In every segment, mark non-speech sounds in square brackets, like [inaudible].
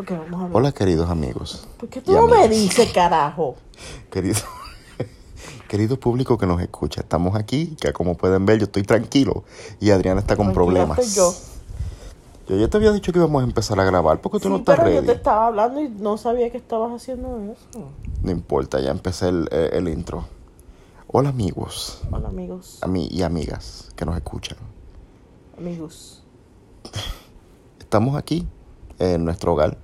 Porque vamos a hablar. Hola queridos amigos. ¿Por qué tú no me dices, carajo? [laughs] Querido, [laughs] querido público que nos escucha, estamos aquí, que como pueden ver yo estoy tranquilo y Adriana está con problemas. yo. Yo ya te había dicho que íbamos a empezar a grabar porque tú no estás pero yo ready. te estaba hablando y no sabía que estabas haciendo eso. No importa, ya empecé el, eh, el intro. Hola amigos Hola, amigos. ami- y amigas que nos escuchan. Amigos. [laughs] Estamos aquí en nuestro hogar,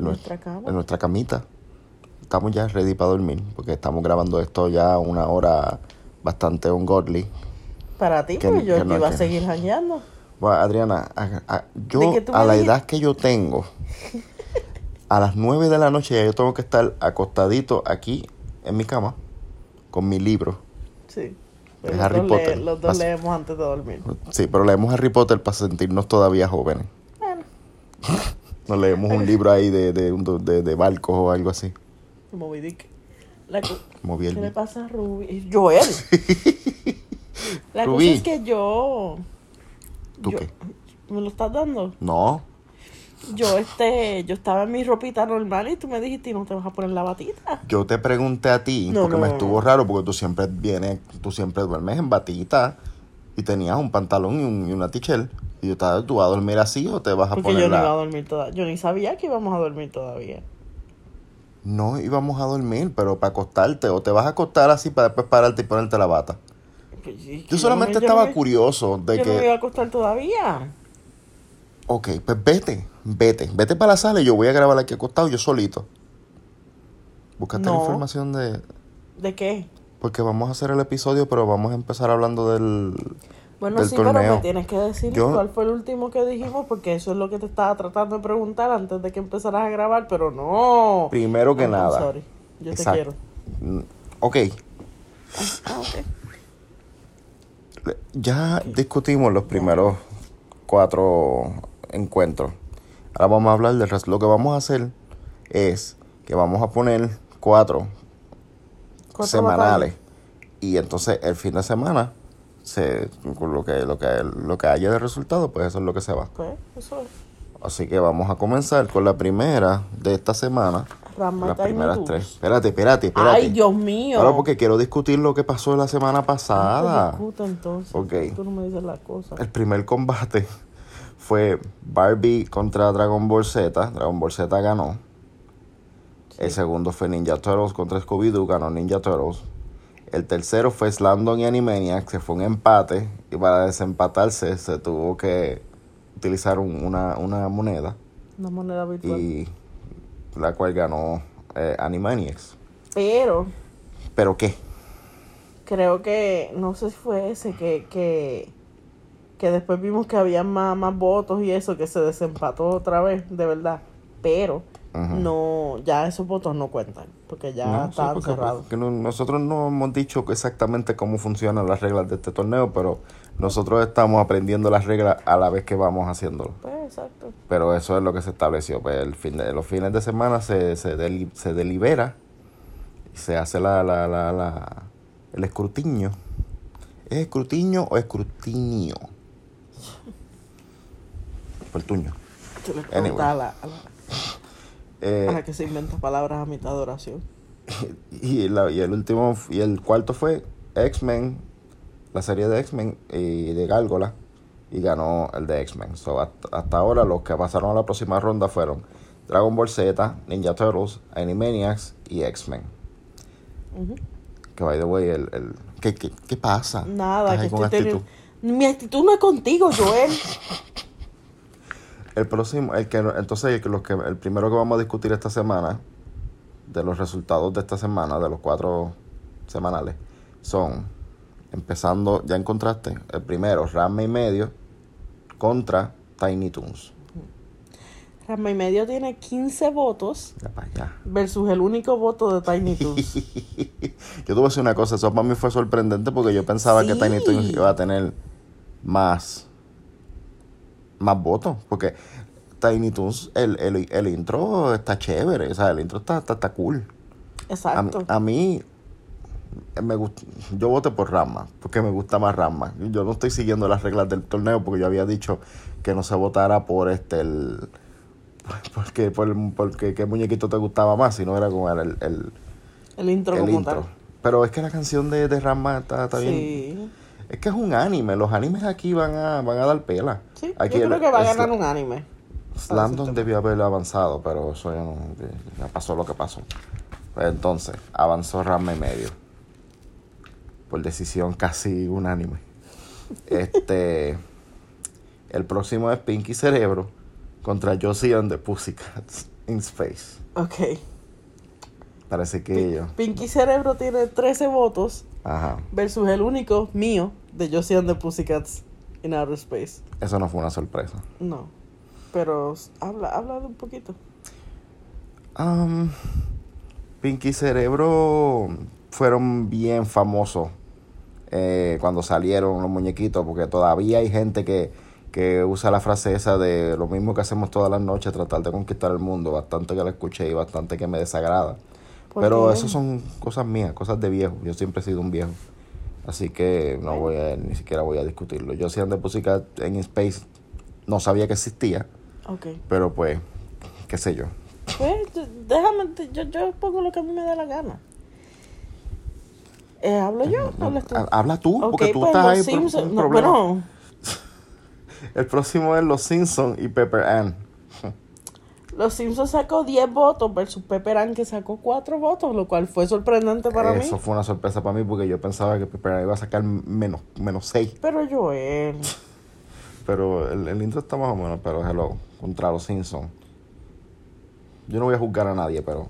en Nuestra nues- cama. en nuestra camita. Estamos ya ready para dormir porque estamos grabando esto ya una hora bastante ungodly. Para ti, que- pues yo que no iba a seguir jangueando. Bueno, Adriana, a, a- yo a la edad que yo tengo, a las 9 de la noche ya yo tengo que estar acostadito aquí en mi cama con mi libro. Sí. Los Harry Potter. le- los dos leemos antes de dormir. Sí, pero leemos Harry Potter para sentirnos todavía jóvenes. Bueno, [laughs] No leemos un libro ahí de, de, de, de barcos o algo así. Moby Dick. La ¿Qué le pasa a Ruby? Joel. [laughs] La Rubí. cosa es que yo. ¿Tú yo- qué? ¿Me lo estás dando? No, Yo este, yo estaba en mi ropita normal y tú me dijiste no te vas a poner la batita. yo te pregunté a ti, No, porque no, me no, estuvo raro, porque tú siempre vienes, tú siempre duermes en batita y tenías un pantalón y, un- y una t-shirt. Y yo estaba, ¿tú vas a dormir así o te vas a Porque poner yo no la- iba a dormir todavía. Yo ni sabía que íbamos a dormir todavía. No íbamos a dormir, pero para acostarte, o te vas a acostar así para después pararte y ponerte la bata. Pues, Yo solamente estaba me- curioso de Yo que, no me iba a acostar todavía. ok, pues vete, vete, vete para la sala y yo voy a grabar aquí acostado yo solito. Buscaste la información de, ¿De qué? porque vamos a hacer el episodio, pero vamos a empezar hablando del, Bueno, del sí, pero me tienes que decir Yo- cuál fue el último que dijimos, porque eso es lo que te estaba tratando de preguntar antes de que empezaras a grabar, pero no. Primero que I'm nada. sorry. Yo Exacto. te quiero. Ok, Ah, ok. ya discutimos los primeros cuatro encuentros. Ahora vamos a hablar del resto. Lo que vamos a hacer es que vamos a poner cuatro Cuatro semanales. Y entonces el fin de semana, se, con lo que, lo que, lo que haya de resultado, pues eso es lo que se va. Pues, eso es. Así que vamos a comenzar con la primera de esta semana. Ranma las primeras tres. Espérate, espérate, espérate. Ay, Dios mío. Ahora porque quiero discutir lo que pasó la semana pasada. discuta entonces. Ok. Tú no me dices las cosas. El primer combate [laughs] fue Barbie contra Dragon Ball Z. Dragon Ball Z ganó. El segundo fue Ninja Turtles contra Scooby-Doo. Ganó Ninja Turtles. El tercero fue Slandon y Animaniacs, que fue un empate. Y para desempatarse se tuvo que utilizar un- una, una moneda. Una moneda virtual. Y la cual ganó eh, Animaniacs. Pero ¿Pero qué? creo que, no sé si fue ese, que, que, que después vimos que había más, más votos y eso, que se desempató otra vez, de verdad. Pero No, ya esos votos no cuentan, porque ya No, sí, estaban porque- cerrados. porque nosotros no hemos dicho exactamente cómo funcionan las reglas de este torneo, pero nosotros estamos aprendiendo las reglas a la vez que vamos haciéndolo. Pues exacto. Pero eso es lo que se estableció. Pues el fin de, los fines de semana se, se, deli- se delibera y se hace la, la, la, la- el escrutinio. ¿Es escrutinio o escrutinio? [laughs] Por tuño. Tú le Anyway. preguntas a, la, a, la, Eh, a la que se inventa palabras a mitad de oración. [laughs] Y, la- y el último y el cuarto fue X-Men, la serie de X-Men y de Gárgola y ganó el de X-Men. So, hasta, hasta ahora los que pasaron a la próxima ronda fueron Dragon Ball Z, Ninja Turtles, Animaniacs y X-Men. Que by the way, el, el ¿qué, qué, qué pasa? Nada, que estoy teniendo... Mi actitud no es contigo, Joel. [laughs] El próximo, el que entonces el, que- los que, el primero que vamos a discutir esta semana, de los resultados de esta semana, de los cuatro semanales, son, empezando, ya encontraste, el primero, Rama y medio, contra Tiny Toons. Rama y medio tiene 15 votos Ya para allá. versus el único voto de Tiny Toons. [laughs] Yo te voy a decir una cosa, eso para mí fue sorprendente porque yo pensaba que. Tiny Toons iba a tener más, más votos, porque Tiny Toons, el, el, el intro está chévere, o sea, el intro está, está, está cool. A, Exacto. a mí, me gust- yo voté por Rama, porque me gusta más Rama. Yo no estoy siguiendo las reglas del torneo porque yo había dicho que no se votara por este el [laughs] porque, por, porque qué muñequito te gustaba más, si no era como era el, el, El intro el como intro. tal. Pero es que la canción de, de Ranma está, está bien. Es que es un anime, los animes aquí van a, van a dar pela. Sí, Aquí yo el- creo que va a ganar un anime. Slamdon debió haber avanzado, pero eso ya no, ya pasó lo que pasó. Entonces, avanzó Ranma y medio. Por decisión casi unánime. [laughs] Este. el próximo es Pinky Cerebro contra Josie and the Pussycats in Space. Ok. Parece que ellos. Pinky Cerebro tiene 13 votos Ajá. versus el único mío de Josie and the Pussycats in Outer Space. Eso no fue una sorpresa. No. Pero habla, habla de un poquito. Um, Pinky Cerebro fueron bien famosos eh, cuando salieron los muñequitos, porque todavía hay gente que, que usa la frase esa de lo mismo que hacemos todas las noches, tratar de conquistar el mundo, bastante que la escuché y bastante que me desagrada. ¿Por Pero eso son cosas mías, cosas de viejo. Yo siempre he sido un viejo. Así que no voy a, ni siquiera voy a discutirlo. Yo si de Pussycat en Space no sabía que existía, Ok. pero pues, qué sé yo. Pues, déjame, yo, yo pongo lo que a mí me da la gana. Eh, ¿Hablo yo? No, ¿Hablas tú? ha- Habla tú, porque tú pues, estás ahí por Simpsons- un no, problema. bueno, [laughs] El próximo es Los Simpsons y Pepper Ann. Los Simpsons sacó 10 votos versus Pepper Ann que sacó 4 votos, lo cual fue sorprendente para Eso mí. fue una sorpresa para mí porque yo pensaba que Pepper Ann iba a sacar menos, menos 6. Pero Joel, [laughs] Pero el, el intro está más o menos, pero hello, contra Los Simpsons. Yo no voy a juzgar a nadie, pero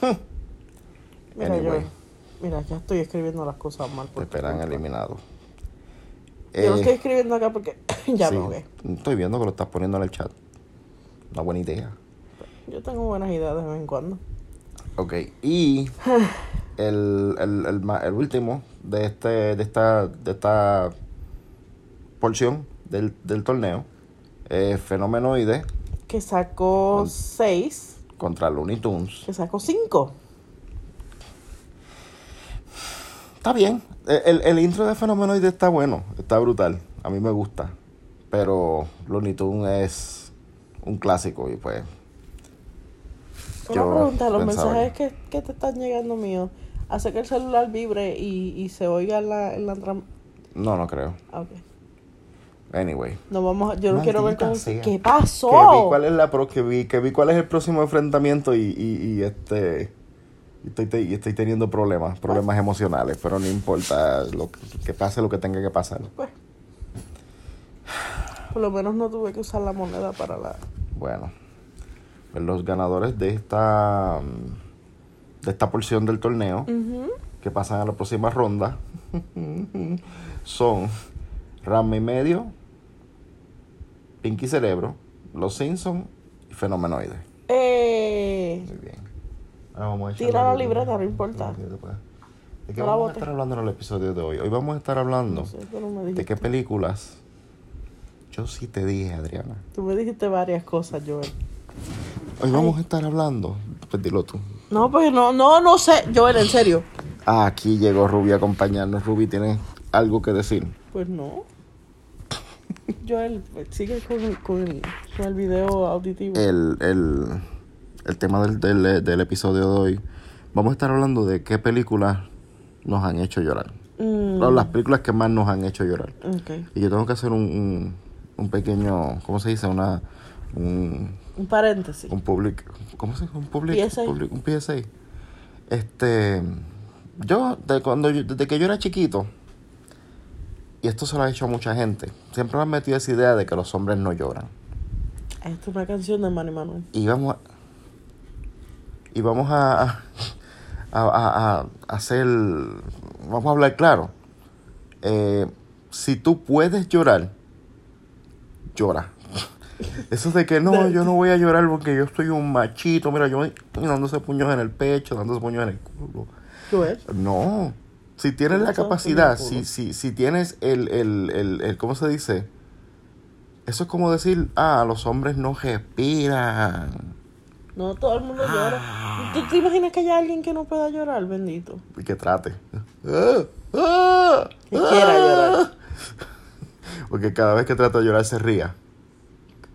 [laughs] mira Anyway. Joel, mira, ya estoy escribiendo las cosas mal. por tu Pepper Ann culpa. eliminado. Yo lo Eh, estoy escribiendo acá porque [coughs] ya sí, me ahogué. Estoy viendo que lo estás poniendo en el chat. Una buena idea. Yo tengo buenas ideas de vez en cuando. Ok, y [sighs] el, el, el, el último de este de esta de esta porción del, del torneo es Fenomenoide Que sacó 6, contra Looney Tunes. que sacó 5. Está bien, el, el- el intro de Fenomenoide está bueno, está brutal, a mí me gusta, pero Looney Tunes es un clásico y pues Una Yo pregunta, los pensaba mensajes que, que te están llegando míos, ¿hace que el celular vibre y, y se oiga en la, en la no, no creo. Ah, ok. Anyway. No vamos a- yo no quiero ver cómo... ¿Qué pasó? Que vi cuál es la pro, que vi, que vi cuál es el próximo enfrentamiento y, y, y este y estoy, te- y estoy teniendo problemas, problemas emocionales, pero no importa lo que, que pase lo que tenga que pasar. Pues, por lo menos no tuve que usar la moneda para la... Bueno, pues los ganadores de esta de esta porción del torneo que pasan a la próxima ronda [laughs] son Rama y medio, Pinky Cerebro, Los Simpsons y Fenomenoide. Eh, Muy bien. Ahora vamos a echar Tira la libreta, no importa. ¿De qué No vamos a estar hablando en el episodio de hoy? Hoy vamos a estar hablando no sé, tú no me de qué películas. Yo sí te dije, Adriana. Tú me dijiste varias cosas, Joel. Hoy vamos a estar hablando. Pues dilo tú. No, pues no, no, no sé. Joel, en serio. Ah, aquí llegó Ruby a acompañarnos. Ruby, ¿tienes algo que decir? Pues no. Joel, pues, sigue con el, con el, con el video auditivo. El, el, el tema del, del, del episodio de hoy. Vamos a estar hablando de qué películas nos han hecho llorar. Mm, Las películas que más nos han hecho llorar. ok. Y yo tengo que hacer un, un, un pequeño, ¿cómo se dice? Una, un, Un paréntesis. un public, ¿cómo se dice? Un public, PSA. public- un PSA. Este, yo, de cuando yo- desde que yo era chiquito, y esto se lo ha hecho a mucha gente, siempre me han metido esa idea de que los hombres no lloran. Esta es una canción de Manny Manuel. Y vamos a, y vamos a, a, a- a hacer, vamos a hablar claro. Eh, si tú puedes llorar, llora. Eso de que no, yo no voy a llorar porque yo soy un machito, mira, yo dándose puños en el pecho, dándose puños en el culo. Joel. No, si tienes ¿Cómo la capacidad, si, si, si tienes el, el, el, el, ¿cómo se dice? Eso es como decir, ah, los hombres no respiran. No, todo el mundo Ah. llora. ¿Tú te imaginas que haya alguien que no pueda llorar, bendito? Y que trate. Ah, ah, Que quiera ah. llorar. Porque cada vez que trata de llorar se ría.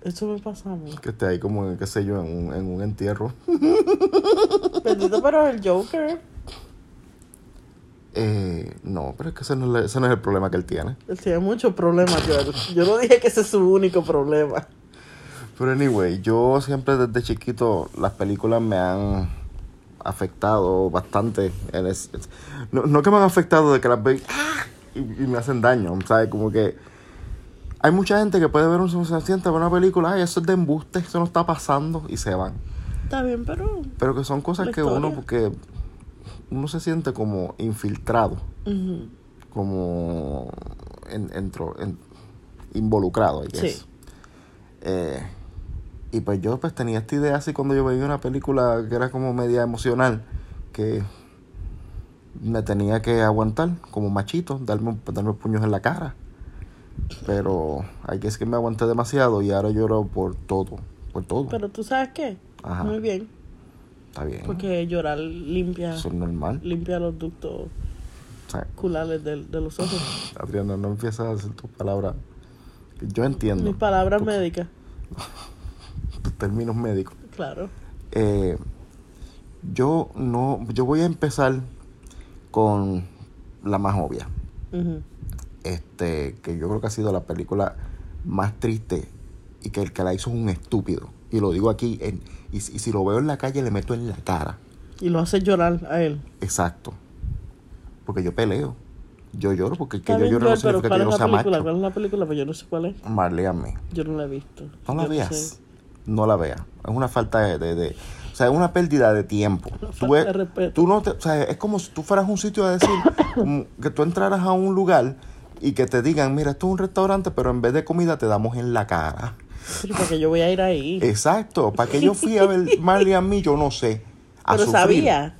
Eso me pasa a mí. Que esté ahí como, qué sé yo, en un, en un entierro. [laughs] Bendito, pero el Joker. Eh, no, pero es que ese no, es, ese no es el problema que él tiene. Él tiene muchos problemas, yo, yo no dije que ese es su único problema. Pero anyway, yo siempre desde chiquito las películas me han afectado bastante. En es- no, no que me han afectado de que las veo ¡ah! y, y me hacen daño, ¿sabes? Como que hay mucha gente que puede ver un se siente ver una película, ay, eso es de embuste, eso no está pasando y se van. Está bien, pero. Pero que son cosas que uno, porque uno se siente como infiltrado, como en, entro- en- involucrado, I guess. Sí. Eh, y pues yo pues tenía esta idea así cuando yo veía una película que era como media emocional, que me tenía que aguantar como machito, darme, darme puños en la cara. Pero hay que es que me aguanté demasiado y ahora lloro por todo, por todo. Pero tú sabes qué? Ajá. Muy bien. Está bien. Porque llorar limpia, Eso es normal. limpia los ductos O sea, culales de, de los ojos. [sighs] Adriana, no empieces a decir tus palabras. Yo entiendo Mis palabras médicas. [laughs] tus términos médicos. Claro. Eh, yo no, yo voy a empezar con la más obvia. Ujú. Este, que yo creo que ha sido la película más triste y que el que la hizo es un estúpido. Y lo digo aquí, en, y, si- y si lo veo en la calle le meto en la cara. Y lo hace llorar a él. Exacto. Porque yo peleo. Yo lloro porque el que yo lloro no significa ¿cuál que yo no sea película? macho. ¿Cuál es la película? Pues yo no sé cuál es. Marley a mí. Yo no la he visto. No la Yo veas. sé. No la veas. Es una falta de, de- de- O sea, es una pérdida de tiempo. Tú, falta ves- de respeto. tú no te, o sea, es como si tú fueras a un sitio a decir como [coughs] que tú entraras a un lugar y que te digan, mira, esto es un restaurante, pero en vez de comida te damos en la cara. Pero porque yo voy a ir ahí. Exacto. ¿Para que yo fui a ver [laughs] Marley a mí? Yo no sé. A pero sufrir. sabía.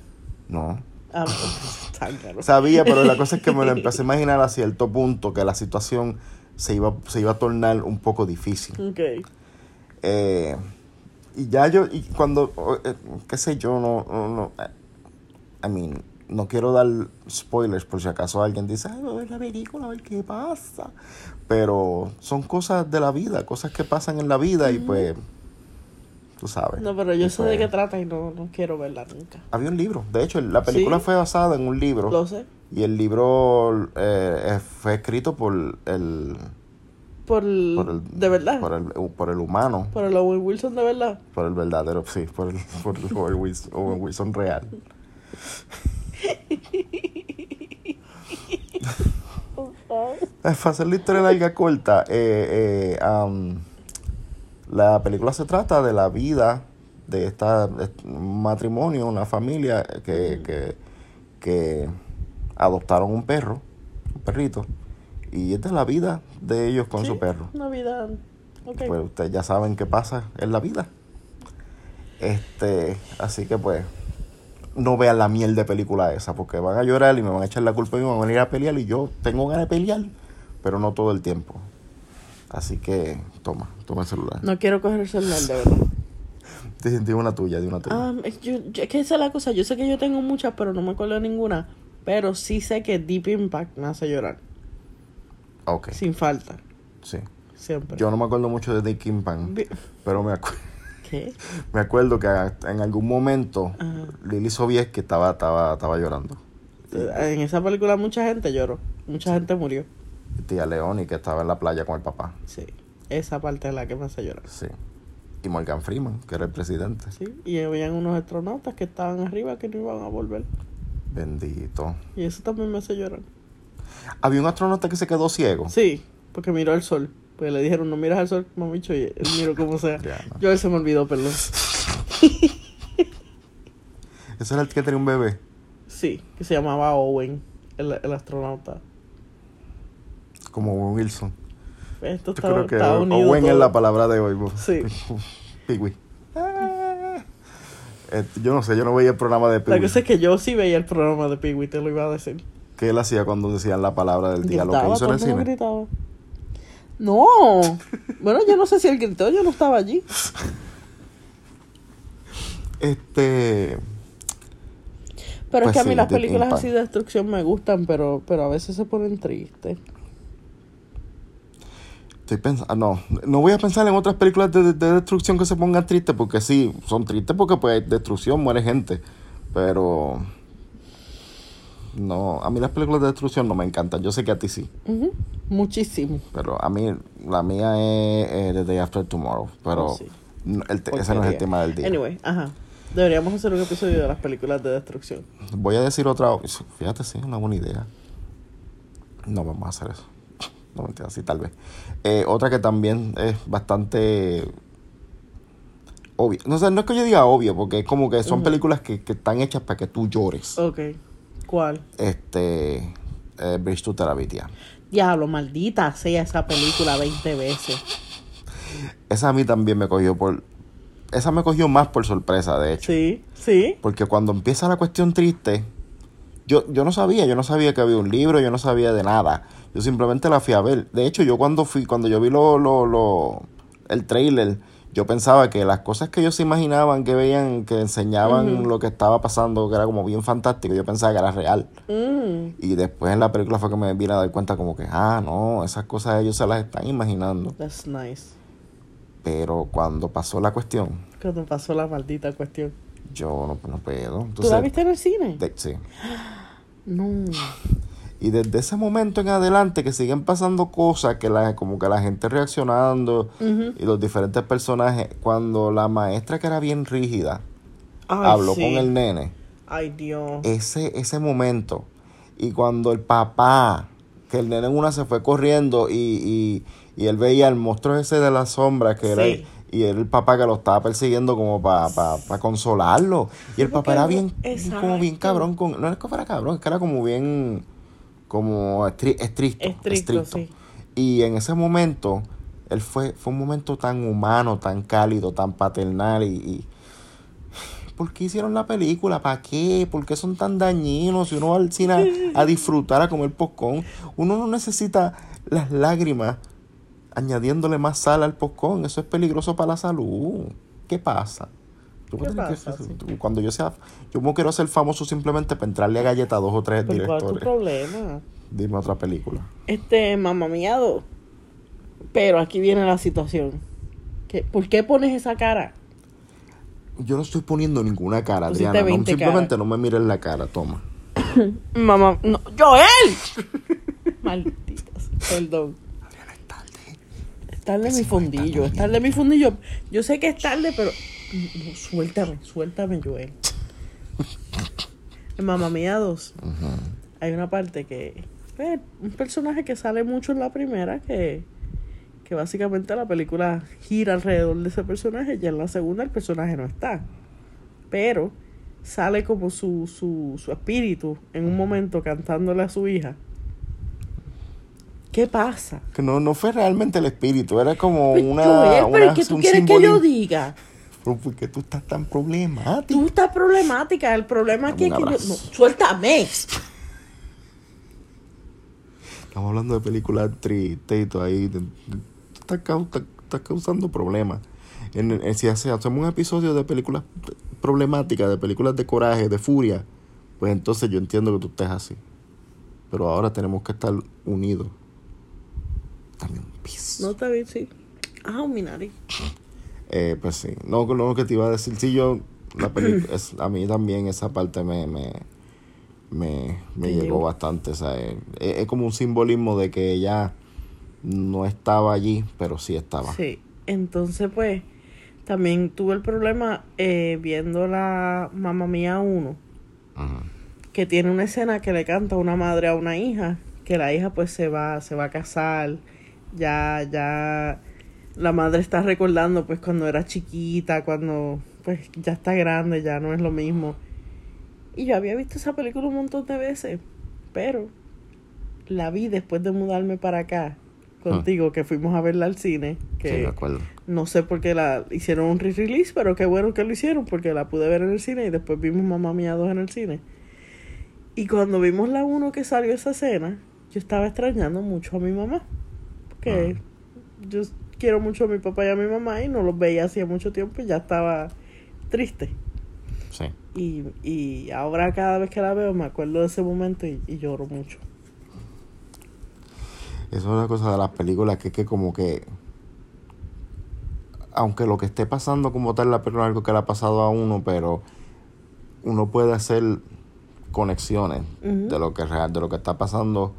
No. Ah, [laughs] zángano. Sabía, pero la cosa es que me lo empecé a imaginar a cierto punto que la situación se iba, se iba a tornar un poco difícil. Ok. Eh, y ya yo, y cuando, eh, qué sé yo, no, no, no, eh, I mean, no quiero dar spoilers por si acaso alguien dice, ay, voy a ver la película, a ver qué pasa. Pero son cosas de la vida, cosas que pasan en la vida y pues, tú sabes. No, pero yo Y sé de pues, qué trata y no, no quiero verla nunca. Había un libro, de hecho, la película ¿Sí? fue basada en un libro. Lo sé. Y el libro eh, eh, fue escrito por el, Por el, por el de verdad. por el, por el humano. Por el Owen Wilson de verdad. Por el verdadero, sí, por el, por el Owen Wilson, Owen Wilson real. [laughs] Para hacer la historia larga corta, eh, eh, am, la película se trata de la vida de esta de un matrimonio, una familia que, que, que adoptaron un perro, un perrito, y esta es la vida de ellos con Sí, su perro. Navidad. Ok. Pues ustedes ya saben qué pasa en la vida. Este, así que pues, no vean la miel de película esa, porque van a llorar y me van a echar la culpa y me van a venir a pelear y yo tengo ganas de pelear, pero no todo el tiempo. Así que, toma, toma el celular. No quiero coger el celular, de verdad. [laughs] Di, di una tuya, di una tuya. Es- yo, yo- es que esa es la cosa. Yo sé que yo tengo muchas, pero no me acuerdo de ninguna. Pero sí sé que Deep Impact me hace llorar. ok, Sin falta. sí. Siempre. Yo no me acuerdo mucho de Kimpan, Vi- pero me, acu- ¿Qué? me acuerdo que en algún momento Ajá. Lili Sobieski estaba, estaba, estaba llorando. En esa película mucha gente lloró. Mucha gente murió. Y tía Leoni que estaba en la playa con el papá. Sí. Esa parte es la que me hace llorar. Sí. Y Morgan Freeman, que era el presidente. Sí. Y habían unos astronautas que estaban arriba que no iban a volver. Bendito. Y eso también me hace llorar. Había un astronauta que se quedó ciego. Sí, porque miró el sol. Pues le dijeron, no miras al sol, mamicho, y [laughs] él miró como sea. Ya, no. Yo él se me olvidó, perdón. [laughs] Ese era el que tenía un bebé. Sí, que se llamaba Owen, el, el astronauta. Como Owen Wilson. Esto Yo estaba, creo que unido Owen todo. es la palabra de hoy. bo. Sí. [laughs] Pigui. Ah. Este, yo no sé, yo no veía el programa de La Pigui. cosa es que yo sí veía el programa de Pee te lo iba a decir. ¿Qué él hacía cuando decían la palabra del día? Lo que hizo en el cine. gritaba. No, bueno, yo no sé si él gritó, yo no estaba allí. Este. Pero Pues es que a mí sí, las películas así de destrucción me gustan, pero, pero a veces se ponen tristes. Estoy pensando, no, no voy a pensar en otras películas de, de- de destrucción que se pongan tristes, porque sí, son tristes porque pues hay destrucción, muere gente, pero no, a mí las películas de destrucción no me encantan, yo sé que a ti sí, Muchísimo. pero a mí la mía es eh, The Day After Tomorrow, pero Oh, sí. no, el ese no es el tema del día. Anyway, ajá. Deberíamos hacer un episodio de las películas de destrucción. Voy a decir otra, fíjate, sí, una buena idea. No vamos a hacer eso. [laughs] No mentira, sí, tal vez. Eh, otra que también es bastante obvia. No sé, no es que yo diga obvio, porque es como que son películas que, que están hechas para que tú llores. Ok. ¿Cuál? Este, eh, Bridge to Terabithia. Diablo, maldita sea esa película 20 veces. Esa a mí también me cogió por... Esa me cogió más por sorpresa, de hecho. Sí, sí. Porque cuando empieza la cuestión triste, yo, yo no sabía, yo no sabía que había un libro, yo no sabía de nada. Yo simplemente la fui a ver. De hecho, yo cuando fui, cuando yo vi lo, lo, lo, el trailer, yo pensaba que las cosas que ellos se imaginaban que veían, que enseñaban lo que estaba pasando, que era como bien fantástico, yo pensaba que era real. Mm, Y después en la película fue que me vine a dar cuenta como que, ah, no, esas cosas ellos se las están imaginando. that's nice. Pero cuando pasó la cuestión, Cuando pasó la maldita cuestión. yo no, no puedo. ¿Tú Entonces, la viste en el cine? de- sí. [gasps] No. Y desde ese momento en adelante que siguen pasando cosas, que la, como que la gente reaccionando y los diferentes personajes, cuando la maestra que era bien rígida Ay, habló sí. con el nene, Ay, Dios. ese, ese momento, y cuando el papá, que el nene en una se fue corriendo y, y, y él veía el monstruo ese de la sombra, que era, y era el papá que lo estaba persiguiendo como para consolarlo. Y el papá era bien, como bien cabrón, con, no es que fuera cabrón, es que era como bien, como estri- estricto. Estricto, sí. Y en ese momento, él fue, fue un momento tan humano, tan cálido, tan paternal y... y ¿Por qué hicieron la película? ¿Para qué? ¿Por qué son tan dañinos? Si uno va al cine a, a disfrutar, a comer popcorn, uno no necesita las lágrimas añadiéndole más sal al popcorn. Eso es peligroso para la salud. ¿Qué pasa? A ¿Qué que- pasa, sí? Cuando yo sea, yo no quiero ser famoso simplemente para entrarle a galleta a dos o tres ¿Pero cuál es tu directores. problema? Dime otra película. Este, mamá miado. Pero aquí viene la situación. ¿Qué- ¿Por qué pones esa cara? Yo no estoy poniendo ninguna cara, Adriana. No, 20 simplemente caras. no me mires la cara, toma. [coughs] Mamá, no, Joel. [laughs] Malditas, perdón. Es tarde mi fundillo, es tarde mi fundillo. Yo sé que es tarde, pero no, suéltame, suéltame, Joel. En Mamá Mía 2 hay una parte que pues, un personaje que sale mucho en la primera que que básicamente la película gira alrededor de ese personaje y en la segunda el personaje no está. Pero sale como su, su, su espíritu en un momento cantándole a su hija. ¿Qué pasa? Que no, no fue realmente el espíritu, era como Pues, una. Joel, pero una- ¿qué tú un quieres que yo diga? Pero ¿por qué tú estás tan problemático? Tú estás problemática. El problema aquí es que un yo... No, suéltame. Estamos hablando de películas tristes y todo ahí. Estás, estás causando problemas. En, en- si hace- hacemos un episodio de películas problemáticas, de películas de coraje, de furia, pues entonces yo entiendo que tú estés así. Pero ahora tenemos que estar unidos. Dame un piso. No te vi, sí. Ah, mi nariz. Eh, pues sí, no, lo que te iba a decir, sí, yo, la [clears throat] película, es, a mí también esa parte me, me, me, me llegó bastante, o sea, es, es como un simbolismo de que ella no estaba allí, pero sí estaba. Sí, entonces pues también tuve el problema eh, viendo la Mamá Mía 1, Ujú. que tiene una escena que le canta una madre a una hija, que la hija pues se va, se va a casar, ya, ya la madre está recordando pues cuando era chiquita, cuando pues ya está grande, ya no es lo mismo. Y yo había visto esa película un montón de veces, pero la vi después de mudarme para acá contigo, que fuimos a verla al cine, que Sí, me acuerdo. no sé por qué la hicieron un re-release, pero qué bueno que lo hicieron porque la pude ver en el cine y después vimos Mamá Mía 2 en el cine. Y cuando vimos la 1 que salió esa escena, yo estaba extrañando mucho a mi mamá. Porque yo quiero mucho a mi papá y a mi mamá y no los veía hacía mucho tiempo y ya estaba triste. Sí. Y, y ahora cada vez que la veo me acuerdo de ese momento y, y lloro mucho. Eso es una cosa de las películas que es que como que aunque lo que esté pasando como tal la película es algo que le ha pasado a uno, pero uno puede hacer conexiones de lo que real, de lo que está pasando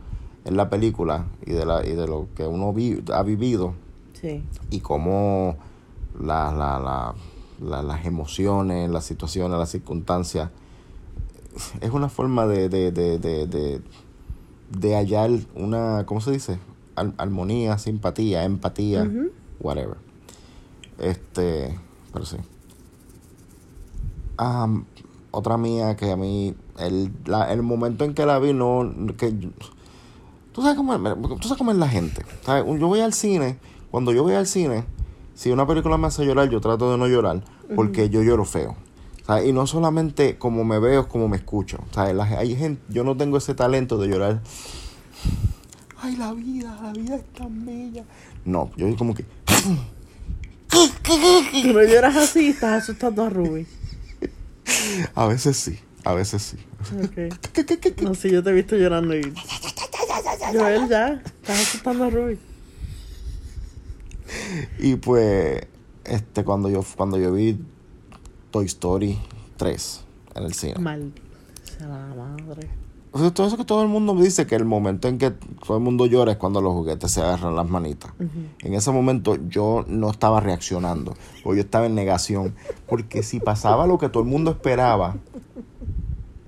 en la película y de la y de lo que uno vi- ha vivido Sí. y cómo la, la, la- la- las emociones, las situaciones, las circunstancias es una forma de, de, de, de, de, de hallar una, ¿cómo se dice? Ar- armonía, simpatía, empatía, whatever. Este, pero sí. Am, otra mía que a mí, el, la- el momento en que la vi, no, que tú sabes cómo, es- tú sabes cómo es la gente. ¿sabes? Yo voy al cine, cuando yo voy al cine, si una película me hace llorar, yo trato de no llorar, porque yo lloro feo. ¿sabes? Y no solamente como me veo, como me escucho. ¿sabes? La- hay gente, yo no tengo ese talento de llorar. Ay, la vida, la vida es tan bella. No, yo como que... Tú no lloras así estás asustando a Ruby. [laughs] A veces sí, a veces sí. Ok. [laughs] No sé, yo te he visto llorando y. [laughs] Joel, ya. Estás asustando a Ruby. [laughs] Y pues, este, cuando yo, cuando yo vi Toy Story 3 en el cine. Maldita la madre. O sea, todo eso que todo el mundo me dice que el momento en que todo el mundo llora es cuando los juguetes se agarran las manitas. En ese momento yo no estaba reaccionando, o yo estaba en negación, porque si pasaba lo que todo el mundo esperaba,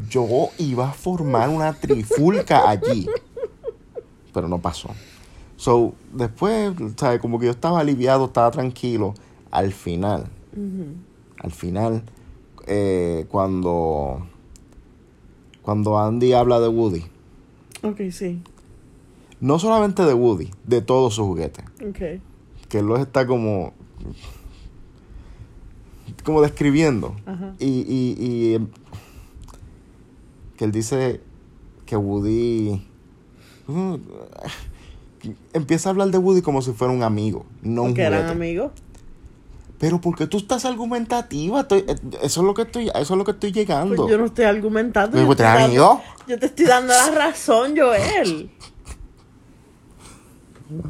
yo iba a formar una trifulca allí. Pero no pasó. So, después, ¿sabes? Como que yo estaba aliviado, estaba tranquilo. Al final, al final, eh, cuando, cuando Andy habla de Woody, Ok, sí. no solamente de Woody, de todos sus juguetes, Ok. que él los está como, como describiendo. Ajá. Y, y, y que él dice que Woody empieza a hablar de Woody como si fuera un amigo, no un eran amigos. Pero porque tú estás argumentativa, Estoy- eh, eso es lo que estoy, eso es lo que estoy llegando. Pues yo no estoy argumentando. Yo ¿te amigo? Yo te estoy dando la razón, Joel.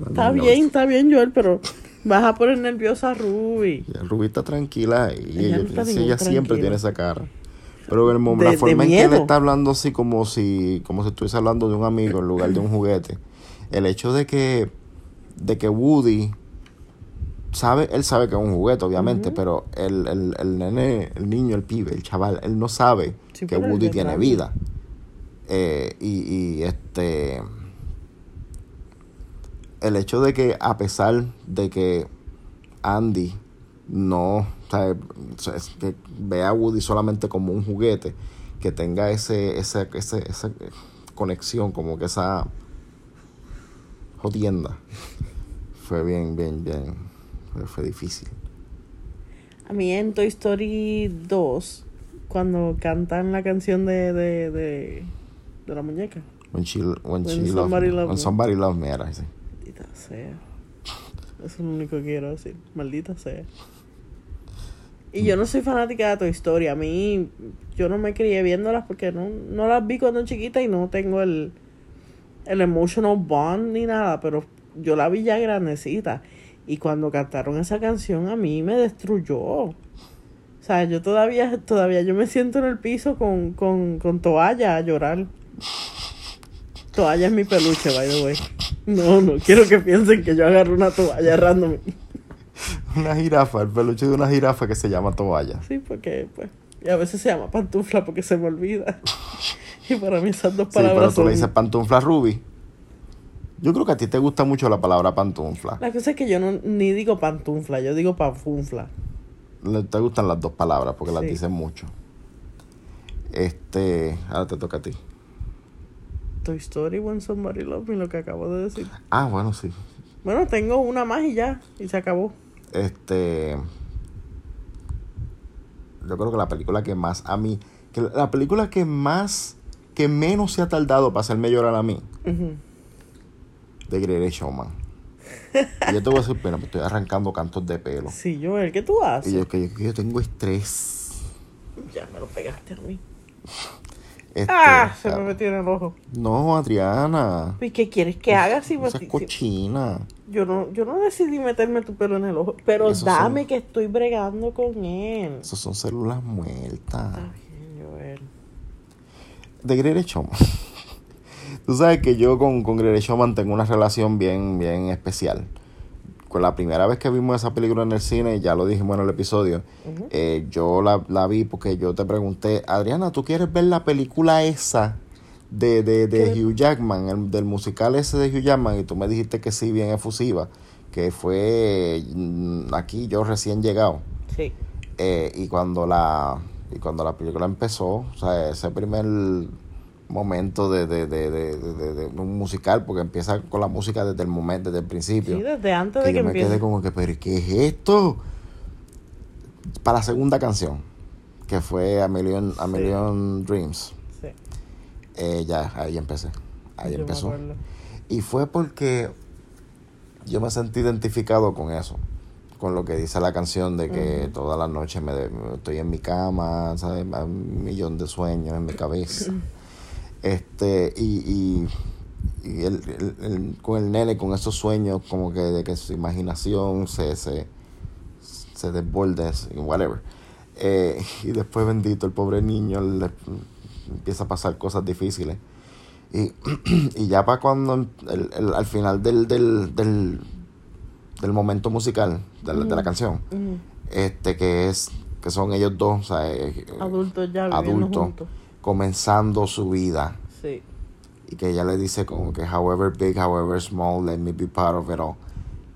Está bien, está bien, Joel, pero vas a poner nerviosa a Ruby. Y el Rubí está tranquila y Ella está siempre tiene esa cara. Pero el De- la de forma en que él está hablando así como si, como si estuviese hablando de un amigo en lugar de un juguete. El hecho de que, de que Woody sabe, él sabe que es un juguete, obviamente, pero el, el, el nene, el niño, el pibe, el chaval, él no sabe Sí, que Woody tiene vida. Eh, y, y este el hecho de que a pesar de que Andy no o sea, que vea a Woody solamente como un juguete que tenga ese, ese, ese- esa conexión como que esa jodienda fue bien bien bien fue, fue difícil A mí en Toy Story 2, cuando cantan la canción de, de, de, de la muñeca. when she, when When she somebody me. love when me. somebody love me era así. Maldita sea. Eso es lo único que quiero decir. Maldita sea. Y yo no soy fanática de Toy Story. A mí, yo no me crié viéndolas porque no, no las vi cuando chiquita y no tengo el, el emotional bond ni nada. Pero yo la vi ya grandecita. Y cuando cantaron esa canción a mí me destruyó. O sea, yo todavía, todavía yo me siento en el piso con, con, con toalla a llorar. Toalla es mi peluche, by the way. No, no quiero que piensen que yo agarro una toalla random. una jirafa el peluche de una jirafa que se llama toalla Sí, porque pues. Y a veces se llama pantufla porque se me olvida. Y para mí esas dos sí pero palabras tú le son. dices pantufla Ruby yo creo que a ti te gusta mucho la palabra pantufla La cosa es que yo no ni digo pantufla, yo digo panfunfla. Le- te gustan las dos palabras porque las dicen mucho. Este, ahora te toca a ti. Toy Story When Somebody Love Me, lo que acabo de decir. Ah, bueno, sí. Bueno, tengo una más y ya, y se acabó. Este, yo creo que la película que más a mí, que la película que más, que menos se ha tardado para hacerme llorar a mí. The Greatest Showman. [laughs] Y yo te voy a decir, pero me estoy arrancando cantos de pelo. Sí, Joel, ¿qué tú haces? Y yo que yo, que yo tengo estrés. Ya me lo pegaste a mí. Este, Ah, se me metió en el ojo. No, Adriana. ¿Y qué quieres que haga si, me- Esa es si- cochina. yo no yo no decidí meterme tu pelo en el ojo, pero Esos dame son- que estoy bregando con él. Esas son células muertas. Está bien, Joel. De Greatest Showman. [laughs] Tú sabes que yo con, con Greatest Showman tengo una relación bien, bien especial. Con la primera vez que vimos esa película en el cine, ya lo dijimos en el episodio, eh, yo la, la vi porque yo te pregunté, Adriana, ¿tú quieres ver la película esa de, de, de. Hugh Jackman, el- del musical ese de Hugh Jackman? Y tú me dijiste que sí, bien efusiva, que fue mm, aquí yo recién llegado. Sí. Eh, y cuando la y cuando la película empezó, o sea, ese primer momento de, de, de, de, de- de un musical, porque empieza con la música desde el momento, desde el principio. Sí, desde antes que de que yo me empiece. quedé como que, pero ¿qué es esto? Para la segunda canción, que fue A Million, A Sí. Million Dreams, Sí, eh, ya, ahí empecé. Ahí yo me empezó. Y fue porque yo me sentí identificado con eso, con lo que dice la canción de que Ujú. todas las noches me, estoy en mi cama, ¿sabes? Un millón de sueños en mi cabeza. este, y, y, y el- el- el- con el nene, con esos sueños, como que de que su imaginación se, se, se desborde, whatever. Eh, y después, bendito, el pobre niño le empieza a pasar cosas difíciles. Y, [clears throat] y ya para cuando el- el- al final del, del, del, del momento musical de la, de la Ujú. canción, Ujú. este que es que son ellos dos, o sea, eh, Adultos ya adultos, juntos. comenzando su vida Sí. y que ella le dice como que however big, however small, let me be part of it all.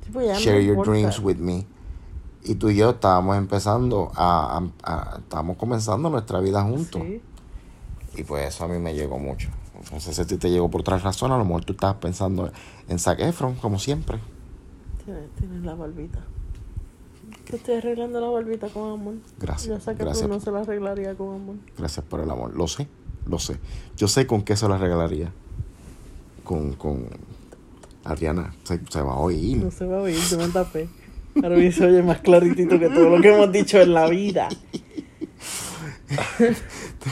Sí, pues Share your importa. dreams with me. Y tú y yo estábamos empezando a, a- a- estábamos comenzando nuestra vida juntos. Sí. Y pues eso a mí me llegó mucho. Sé si te llegó por otra razón, a lo mejor tú estabas pensando en Zac Efron, como siempre. Tienes, tienes la barbita. Te estoy arreglando la barbita con amor. Gracias, Yo sé que gracias. tú no se la arreglaría con amor. Gracias por el amor. Lo sé, lo sé. Yo sé con qué se la regalaría. Con, con Adriana, se, se va a oír. No se va a oír, yo me tapé. Ahora bien se oye más claritito que todo lo que hemos dicho en la vida. [laughs]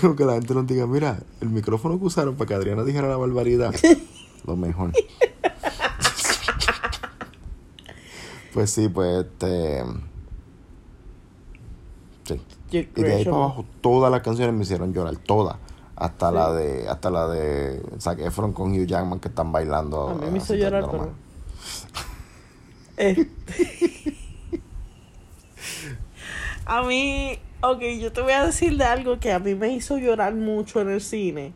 Tengo que la gente nos diga, mira, el micrófono que usaron para que Adriana dijera la barbaridad. [laughs] Lo mejor. Pues sí, pues este... Sí. Y de ahí para abajo todas las canciones me hicieron llorar, todas. Hasta la de hasta la de Zac Efron con Hugh Jackman que están bailando. A mí me hizo llorar, normal. pero. Este- [laughs] a mí, ok, yo te voy a decir de algo que a mí me hizo llorar mucho en el cine.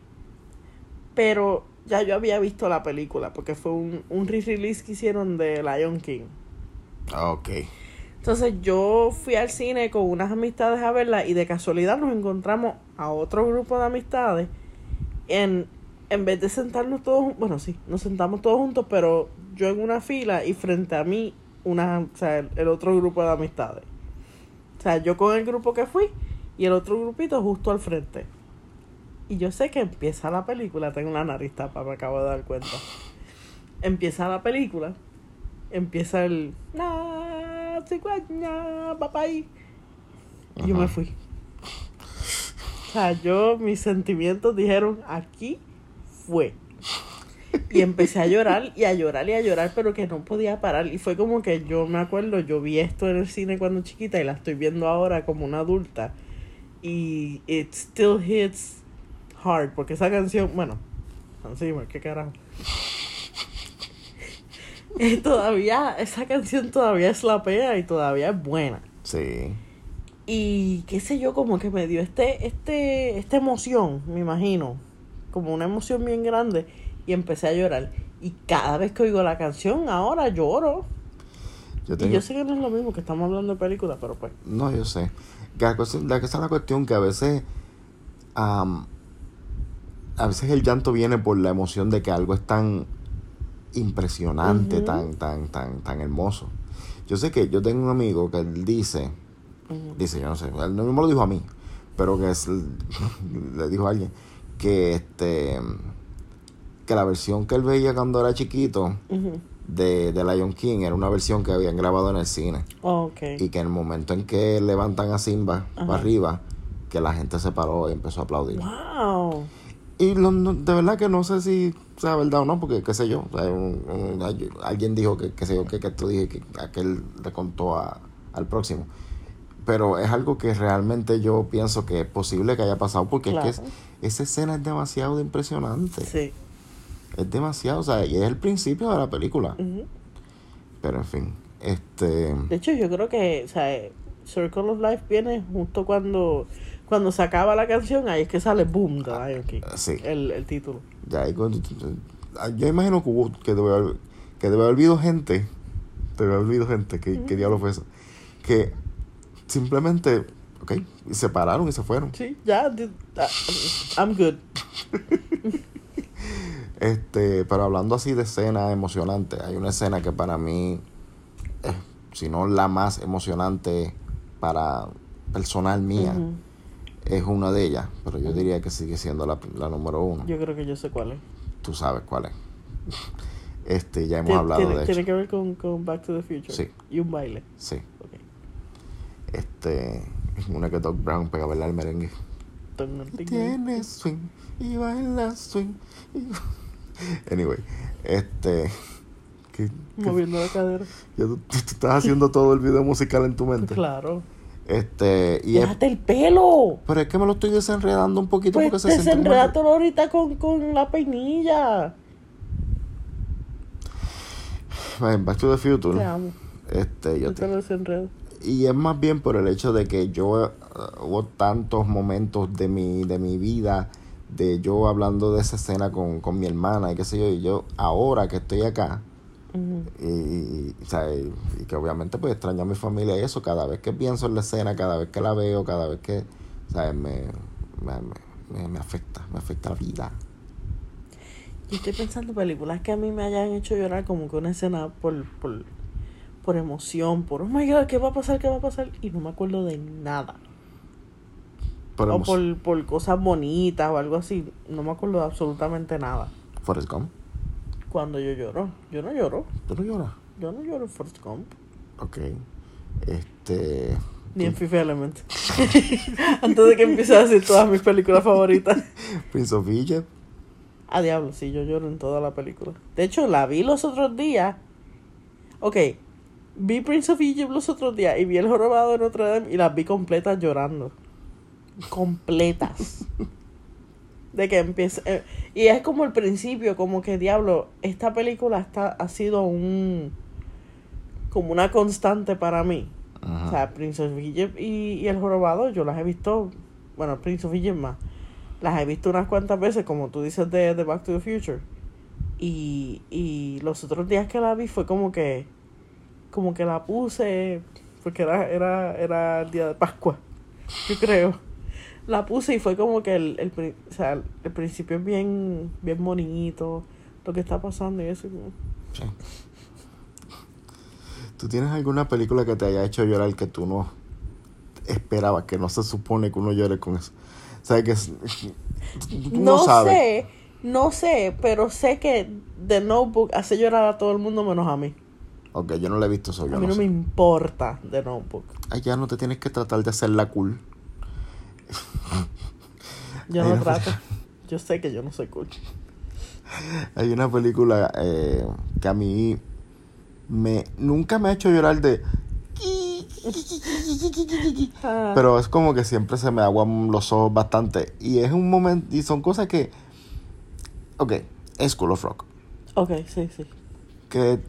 Pero ya yo había visto la película, porque fue un, un re-release que hicieron de Lion King. Ah, Ok. Entonces yo fui al cine con unas amistades a verla y de casualidad nos encontramos a otro grupo de amistades. En, en vez de sentarnos todos, bueno, sí, nos sentamos todos juntos, pero yo en una fila y frente a mí una, o sea, el, el otro grupo de amistades. O sea, yo con el grupo que fui y el otro grupito justo al frente. Y yo sé que empieza la película, tengo la nariz tapa, me acabo de dar cuenta. Empieza la película, empieza el... Y yo me fui. O sea, yo, mis sentimientos dijeron, aquí fue. Y empecé a llorar y a llorar y a llorar, pero que no podía parar. Y fue como que yo me acuerdo, yo vi esto en el cine cuando chiquita y la estoy viendo ahora como una adulta. Y it still hits hard, porque esa canción, bueno, Hans Zimmer, qué carajo. Eh, todavía, esa canción todavía es la pea y todavía es buena. Sí. Y qué sé yo, como que me dio este, este, esta emoción, me imagino. Como una emoción bien grande. Y empecé a llorar. Y cada vez que oigo la canción, ahora lloro. Yo Y yo sé que no es lo mismo que estamos hablando de película, pero pues. No, yo sé. La, cosa- la que está la cuestión que a veces am, a veces el llanto viene por la emoción de que algo es tan impresionante, tan, tan, tan, tan hermoso. Yo sé que yo tengo un amigo que él dice, dice, yo no sé, él no me lo dijo a mí, pero que es- [laughs] le dijo a alguien que este que la versión que él veía cuando era chiquito de, de Lion King era una versión que habían grabado en el cine Ok. y que en el momento en que levantan a Simba para arriba que la gente se paró y empezó a aplaudir Wow. Y lo- de verdad que no sé si sea verdad o no, porque qué sé yo. o sea, un- un- hay- alguien dijo que, qué sé yo, que, que tú dije que aquel le contó a, al próximo. Pero es algo que realmente yo pienso que es posible que haya pasado, porque es que es- esa escena es demasiado impresionante. Sí. Es demasiado, o sea, y es el principio de la película. Pero en fin, este. De hecho, yo creo que, o sea, Circle of Life viene justo cuando, cuando se acaba la canción, ahí es que sale Boom de Lion King. Sí. El, el título. Ya cuando- yo imagino que hubo, que debe haber, que debe haber habido gente, debe haber habido gente, que, ¿qué diablo fue eso? Que simplemente, ok, y se pararon y se fueron. Sí, ya. ah, I'm good. [laughs] Este, pero hablando así de escena emocionante, hay una escena que para mí, es, si no la más emocionante para personal mía. Es una de ellas, pero yo diría que sigue siendo la, la número uno. Yo creo que yo sé cuál es. Tú sabes cuál es. Este, ya hemos hablado tiene, de tiene hecho. que ver con, con Back to the Future. Sí. Y un baile. Sí. Ok. Este, una que Doc Brown pega a bailar el merengue. Tiene swing y baila swing. y- [laughs] Anyway, este. Que, que- Moviendo la cadera. ya tú, tú estás haciendo todo el video musical en tu mente. Claro. Este, y es, Déjate el pelo. pero es que me lo estoy desenredando un poquito Pues porque se siente desenredátelo ahorita con, con la peinilla. Ven, Back to the Future. Te amo. Este, yo Yo te- te lo desenredo. Y es más bien por el hecho de que yo eh, hubo tantos momentos de mi, de mi vida, de yo hablando de esa escena con, con mi hermana y qué sé yo, y yo ahora que estoy acá, Y, sea, y- que obviamente pues extraño a mi familia y eso, cada vez que pienso en la escena, cada vez que la veo, cada vez que, ¿sabes? Me, me, me, me- afecta, me afecta la vida. Yo estoy pensando películas que a mí me hayan hecho llorar como que una escena por, por, por emoción, por, oh my god, ¿qué va a pasar? ¿Qué va a pasar? Y no me acuerdo de nada. O por, por cosas bonitas o algo así. No me acuerdo de absolutamente nada. Forrest Gump, Cuando yo lloro. Yo no lloro. ¿tú no lloras? Yo no lloro en Forrest Gump. Ok. Este... Ni en Fifth Element. [laughs] Antes de que empiece a decir todas mis películas favoritas. [laughs] Prince of Egypt. A diablo, sí, yo lloro en toda la película. De hecho, la vi los otros días. Ok, vi Prince of Egypt los otros días y vi El Jorobado de Notre Dame y las vi completas llorando. Completas. [laughs] De que empieza... eh, y es como el principio, como que diablo, esta película está, ha sido un... como una constante para mí. Ajá. O sea, Prince of Egypt y, y El Jorobado, yo las he visto, bueno, Prince of Egypt más, las he visto unas cuantas veces, como tú dices de, de Back to the Future. Y, y los otros días que la vi fue como que, como que la puse, porque era, era, era el día de Pascua, yo creo. La puse y fue como que el, el, o sea, el principio es bien, bien bonito, lo que está pasando y eso. Sí. ¿Tú tienes alguna película que te haya hecho llorar que tú no esperabas, que no se supone que uno llore con eso? O sea, que es- tú no, No sabes. sé, no sé, pero sé que The Notebook hace llorar a todo el mundo menos a mí. Ok, yo no la he visto eso, yo a mí no no sé. me importa The Notebook. Ay, ya no te tienes que tratar de hacer la cool. [laughs] Yo no trato. Yo sé que yo no soy cool. Hay una película eh, que a mí me nunca me ha hecho llorar de... Pero es como que siempre se me aguan los ojos bastante. Y es un momento... Y son cosas que... Ok, es School of Rock. ok, sí, sí. que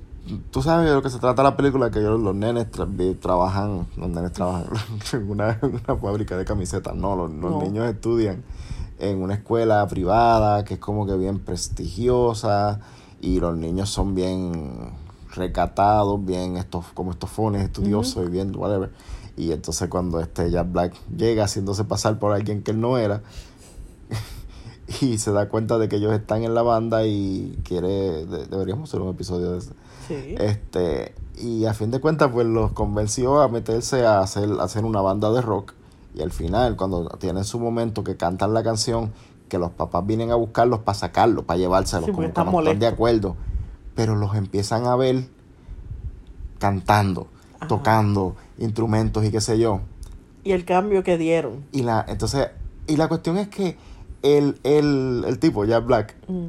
tú sabes de lo que se trata la película que los nenes tra- trabajan los nenes trabajan [laughs] en una, una fábrica de camisetas no los, los No. niños estudian en una escuela privada que es como que bien prestigiosa y los niños son bien recatados bien estos como estos fones estudiosos y bien whatever. Y entonces cuando este Jack Black llega haciéndose pasar por alguien que él no era [laughs] y se da cuenta de que ellos están en la banda y quiere de- deberíamos hacer un episodio de Sí. este y a fin de cuentas pues los convenció a meterse a hacer a hacer una banda de rock y al final cuando tienen su momento que cantan la canción que los papás vienen a buscarlos para sacarlos para llevárselos Sí, como que no están de acuerdo pero los empiezan a ver cantando Ajá. tocando instrumentos y qué sé yo Y el cambio que dieron. y la, entonces, y la cuestión es que el, el, el tipo, Jack Black, Mm.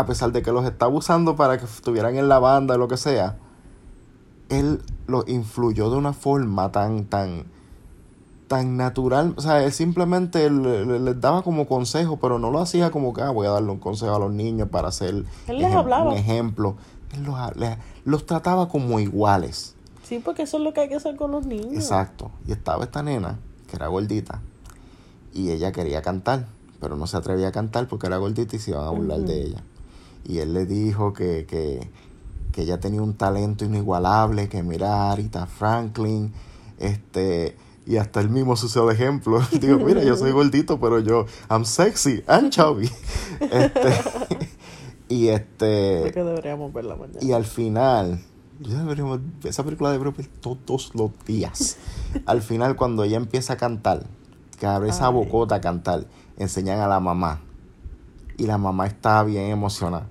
A pesar de que los estaba usando para que estuvieran en la banda, lo que sea, él los influyó de una forma tan, tan, tan natural. O sea, él simplemente le- le- les daba como consejo, pero no lo hacía como que ah, voy a darle un consejo a los niños para hacer Él les ejem- hablaba. un ejemplo. Él los, los trataba como iguales. Sí, porque eso es lo que hay que hacer con los niños. Exacto. Y estaba esta nena, que era gordita, y ella quería cantar, pero no se atrevía a cantar porque era gordita y se iban a burlar de ella. Y él le dijo que, que, que ella tenía un talento inigualable, que mira a Arita Franklin, este, y hasta él mismo usó de ejemplo. [laughs] Digo, mira, yo soy gordito, pero yo, I'm sexy and chubby. [laughs] Este, y este... Creo que deberíamos verla mañana. Y al final, deberíamos- esa película debería ver todos los días. al final, cuando ella empieza a cantar, que abre esa bocota a cantar, enseñan a la mamá. Y la mamá está bien emocionada.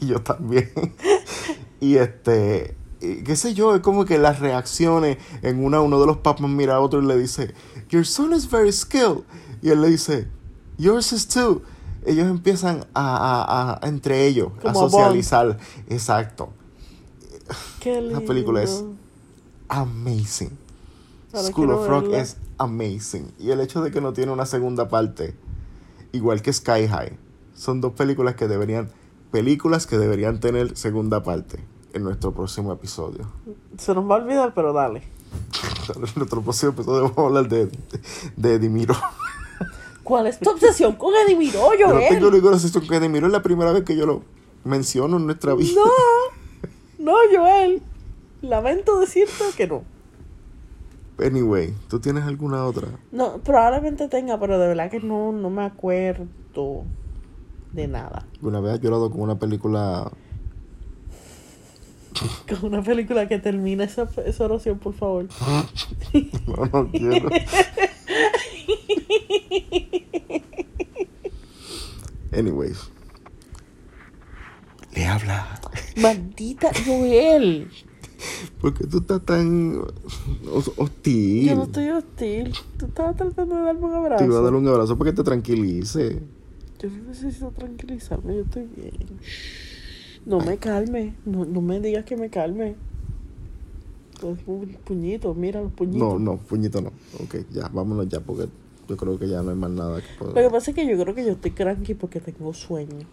Y [laughs] yo también. [laughs] y este, y qué sé yo, es como que las reacciones en una, uno de los papás mira a otro y le dice, Your son is very skilled. Y él le dice, Yours is too. Ellos empiezan a, a- a- entre ellos a Como a bond. socializar. Exacto. Qué lindo. Esa película es amazing. Ahora School of Rock verla. es amazing. Y el hecho de que no tiene una segunda parte, igual que Sky High, son dos películas que deberían, películas que deberían tener segunda parte en nuestro próximo episodio. Se nos va a olvidar, pero dale. [laughs] En nuestro próximo episodio vamos a hablar de, de Eddie Miro. ¿Cuál es tu obsesión con Eddie Miro, Yo no tengo ninguna obsesión con Eddie Miro, es la primera vez que yo lo menciono en nuestra vida. No, [laughs] no, Joel. Lamento decirte que no. Anyway, ¿tú tienes alguna otra? No, probablemente tenga, pero de verdad que no, no me acuerdo de nada. ¿Alguna vez has llorado con una película? [laughs] Con una película que termina esa, esa oración, por favor. [laughs] No, no quiero. [laughs] Anyways. Le habla. Maldita Joel. ¿Por qué tú estás tan hos- hostil? Yo no estoy hostil. Tú estabas tratando de darme un abrazo. Te iba a dar un abrazo para que te tranquilice. Yo no necesito tranquilizarme, yo estoy bien. No me calme, no, no me digas que me calme. Los pu- puñitos, mira los puñitos. No, no, puñito no. Ok, ya, vámonos ya porque yo creo que ya no hay más nada que Lo que poder. pasa es que yo creo que yo estoy cranky porque tengo sueño.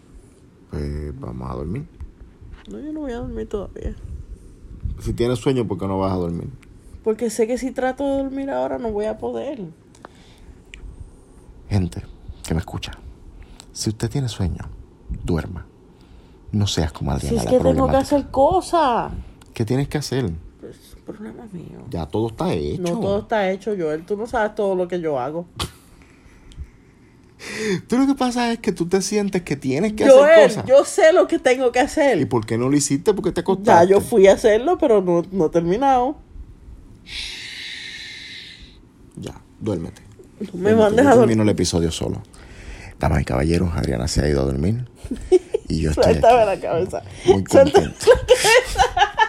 Pues vamos a dormir. No, yo no voy a dormir todavía. Si tienes sueño, ¿por qué no vas a dormir? Porque sé que si trato de dormir ahora no voy a poder. Gente que me escucha, si usted tiene sueño, duerma. No seas como Adriana. Si es que tengo que hacer cosas. ¿Qué tienes que hacer? Pues es un problema mío. Ya todo está hecho. No todo está hecho, Joel. Tú no sabes todo lo que yo hago. [laughs] Tú lo que pasa es que tú te sientes que tienes que hacer Joel, cosas. yo sé lo que tengo que hacer. ¿Y por qué no lo hiciste? Porque te Ya acostaste. yo fui a hacerlo, pero no, no he terminado. Ya, duérmete. No me Duérmete, mandes yo a dormir. el episodio solo. Damas y caballeros, Adriana se ha ido a dormir. [laughs] Y yo estoy aquí, la cabeza. muy contento. la cabeza.